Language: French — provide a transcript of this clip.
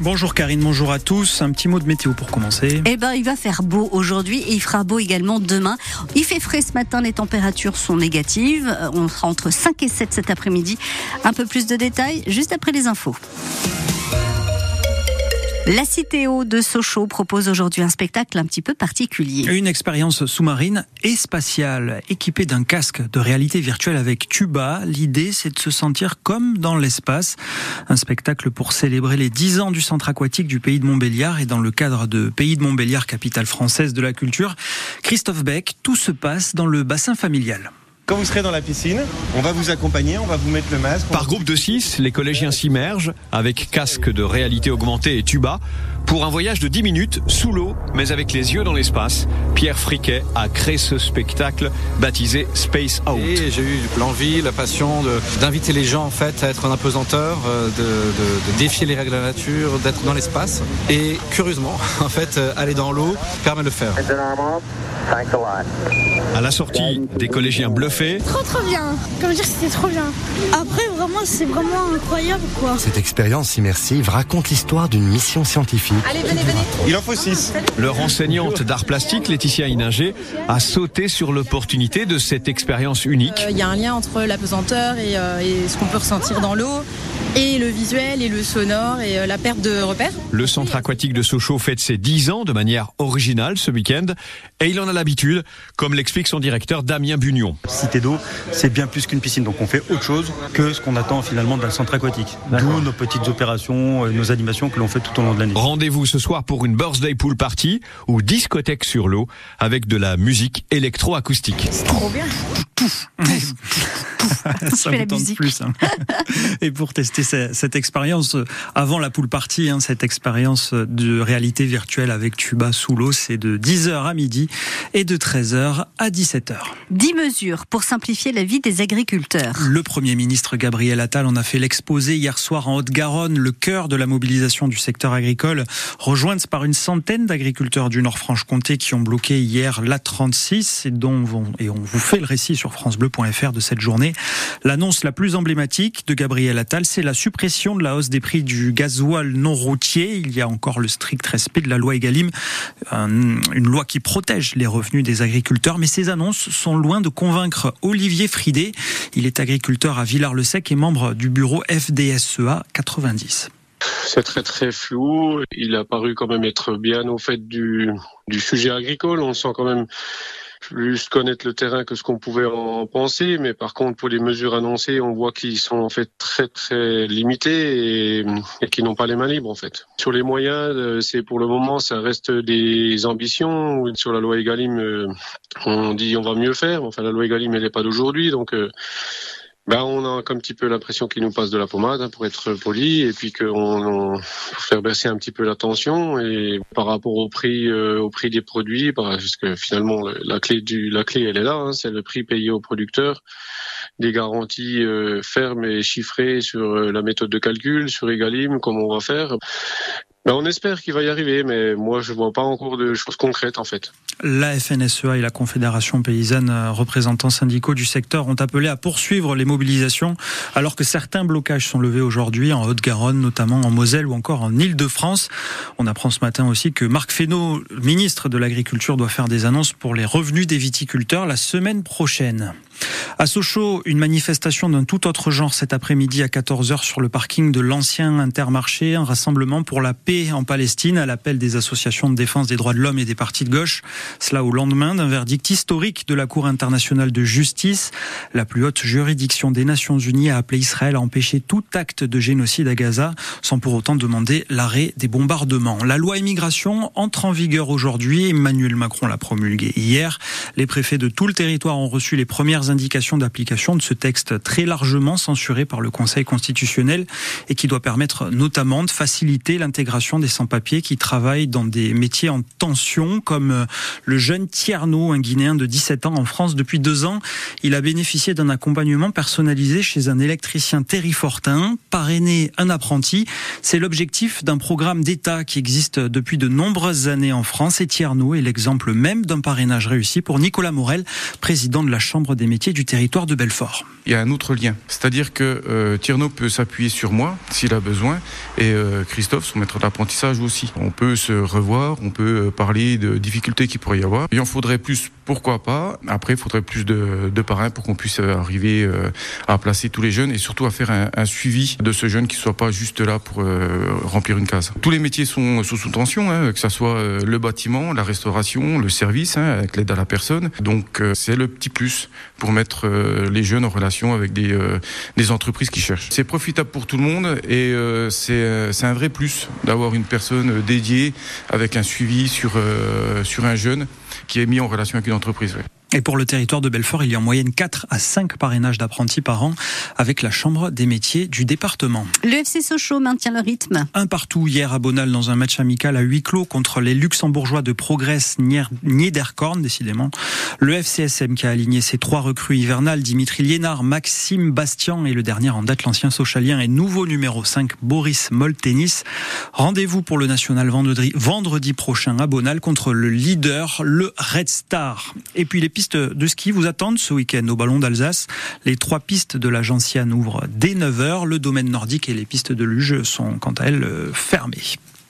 Bonjour Karine, bonjour à tous. Un petit mot de météo pour commencer. Eh ben, il va faire beau aujourd'hui et il fera beau également demain. Il fait frais ce matin, les températures sont négatives. Euh, On sera entre 5 et 7 cet après-midi. Un peu plus de détails juste après les infos. La Citéo de Sochaux propose aujourd'hui un spectacle un petit peu particulier. Une expérience sous-marine et spatiale, équipée d'un casque de réalité virtuelle avec tuba. L'idée, c'est de se sentir comme dans l'espace. Un spectacle pour célébrer les 10 ans du centre aquatique du Pays de Montbéliard et dans le cadre de Pays de Montbéliard, capitale française de la culture. Christophe Beck, tout se passe dans le bassin familial. Quand vous serez dans la piscine, on va vous accompagner, on va vous mettre le masque. Par groupe de 6, les collégiens s'immergent avec casque de réalité augmentée et tuba pour un voyage de 10 minutes sous l'eau, mais avec les yeux dans l'espace. Pierre Friquet a créé ce spectacle baptisé Space Out. Et j'ai eu l'envie, la passion d'inviter les gens en fait à être un apesanteur, euh, de, de- de défier les règles de la nature, d'être dans l'espace. Et curieusement, en fait, euh, aller dans l'eau permet de le faire. À la sortie, des collégiens trop trop bien. Comme dire, c'était trop bien. Après, vraiment, c'est vraiment incroyable, quoi. Cette expérience immersive raconte l'histoire d'une mission scientifique. Il en faut 6. leur enseignante d'art plastique, Laetitia Ininger, a sauté sur l'opportunité de cette expérience unique. Euh, Il y a un lien entre la pesanteur et, euh, et ce qu'on peut ressentir dans l'eau, et le visuel, et le sonore, et euh, la perte de repères. Le centre aquatique de Sochaux fête ses 10 ans de manière originale ce week-end et il en a l'habitude, comme l'explique son directeur Damien Bunion. Cité d'eau, c'est bien plus qu'une piscine. Donc on fait autre chose que ce qu'on attend finalement d'un centre aquatique. D'où nos petites opérations, euh, nos animations que l'on fait tout au long de l'année. Rendez-vous ce soir pour une birthday pool party ou discothèque sur l'eau avec de la musique électro-acoustique. Trop bien. Ça fais vous la tente musique. plus. hein. et pour tester ce- cette expérience, euh, avant la pool party, hein, cette expérience de réalité virtuelle avec tuba sous l'eau, c'est de 10h à midi et de 13h à 17h. 10 mesures pour simplifier la vie des agriculteurs. Le Premier ministre Gabriel Attal en a fait l'exposé hier soir en Haute-Garonne, le cœur de la mobilisation du secteur agricole, rejointe par une centaine d'agriculteurs du Nord-Franche-Comté qui ont bloqué hier l'A36 et dont vont- et on vous fait le récit sur francebleu.fr de cette journée. L'annonce la plus emblématique de Gabriel Attal, c'est la suppression de la hausse des prix du gasoil non routier. Il y a encore le strict respect de la loi Egalim, un- une loi qui protège les revenus des agriculteurs, mais ces annonces sont loin de convaincre Olivier Fridet. Il est agriculteur à Villars-le-Sec et membre du bureau FDSEA 90. C'est très très flou. Il a paru quand même être bien au fait du, du sujet agricole. On sent quand même plus connaître le terrain que ce qu'on pouvait en penser. Mais par contre, pour les mesures annoncées, on voit qu'ils sont en fait très très limités et, et qu'ils n'ont pas les mains libres en fait. Sur les moyens, euh, c'est pour le moment, ça reste des ambitions. Sur la loi Egalim, euh, on dit on va mieux faire. Enfin, la loi Egalim, elle n'est pas d'aujourd'hui, donc. Ben, on a un petit peu l'impression qu'il nous passe de la pommade, hein, pour être poli, et puis qu'on on, faire baisser un petit peu la tension. Et par rapport au prix, euh, au prix des produits, bah, parce que finalement le- la clé du, la clé elle est là, hein, c'est le prix payé au producteur, des garanties euh, fermes et chiffrées sur euh, la méthode de calcul, sur Egalim, comment on va faire. Ben, on espère qu'il va y arriver, mais moi je vois pas encore de choses concrètes en fait. La FNSEA et la Confédération paysanne, euh, représentants syndicaux du secteur, ont appelé à poursuivre les mobilisations, alors que certains blocages sont levés aujourd'hui en Haute-Garonne, notamment en Moselle ou encore en Île-de-France. On apprend ce matin aussi que Marc Fesneau, ministre de l'Agriculture, doit faire des annonces pour les revenus des viticulteurs la semaine prochaine. À Sochaux, une manifestation d'un tout autre genre cet après-midi à 14h sur le parking de l'ancien Intermarché, un rassemblement pour la paix en Palestine à l'appel des associations de défense des droits de l'homme et des partis de gauche. Cela au lendemain d'un verdict historique de la Cour internationale de justice. La plus haute juridiction des Nations Unies a appelé Israël à empêcher tout acte de génocide à Gaza, sans pour autant demander l'arrêt des bombardements. La loi immigration entre en vigueur aujourd'hui. Emmanuel Macron l'a promulguée hier. Les préfets de tout le territoire ont reçu les premières indications d'application de ce texte très largement censuré par le Conseil constitutionnel et qui doit permettre notamment de faciliter l'intégration des sans-papiers qui travaillent dans des métiers en tension, comme euh, le jeune Tierno, un Guinéen de 17 ans en France depuis deux ans. Il a bénéficié d'un accompagnement personnalisé chez un électricien terrifortin, parrainé un apprenti. C'est l'objectif d'un programme d'État qui existe depuis de nombreuses années en France et Tierno est l'exemple même d'un parrainage réussi pour Nicolas Morel, président de la Chambre des métiers du territoire de Belfort. Il y a un autre lien, c'est-à-dire que euh, Tierno peut s'appuyer sur moi s'il a besoin et euh, Christophe, son maître d'apprentissage aussi. On peut se revoir, on peut euh, parler de difficultés qu'il pourrait y avoir. Il en faudrait plus, pourquoi pas. Après, il faudrait plus de, de parrains pour qu'on puisse arriver euh, à placer tous les jeunes et surtout à faire un, un suivi de ce jeune qui soit pas juste là pour euh, remplir une case. Tous les métiers sont, sont sous tension, hein, que ce soit euh, le bâtiment, la restauration, le service, hein, avec l'aide à la personne. Donc euh, c'est le petit plus pour mettre euh, les jeunes en relation avec des, euh, des entreprises qui cherchent. C'est profitable pour tout le monde et euh, c'est un vrai plus d'avoir une personne dédiée avec un suivi sur, euh, sur un jeune qui est mis en relation avec une entreprise. ouais. Et pour le territoire de Belfort, il y a en moyenne 4 à 5 parrainages d'apprentis par an avec la Chambre des métiers du département. Le FC Sochaux maintient le rythme. Un partout hier à Bonal dans un match amical à huis clos contre les luxembourgeois de Progress Niederkorn, décidément. Le FCSM qui a aligné ses trois recrues hivernales, Dimitri Liénard, Maxime Bastian et le dernier en date, l'ancien socialien et nouveau numéro 5, Boris Moltenis. Rendez-vous pour le national vendredi, vendredi prochain à Bonal contre le leader, le Red Star. Et puis les pistes de ski vous attendent ce week-end au Ballon d'Alsace. Les trois pistes de la Gentiane ouvrent dès 9h. Le domaine nordique et les pistes de luge sont quant à elles fermées.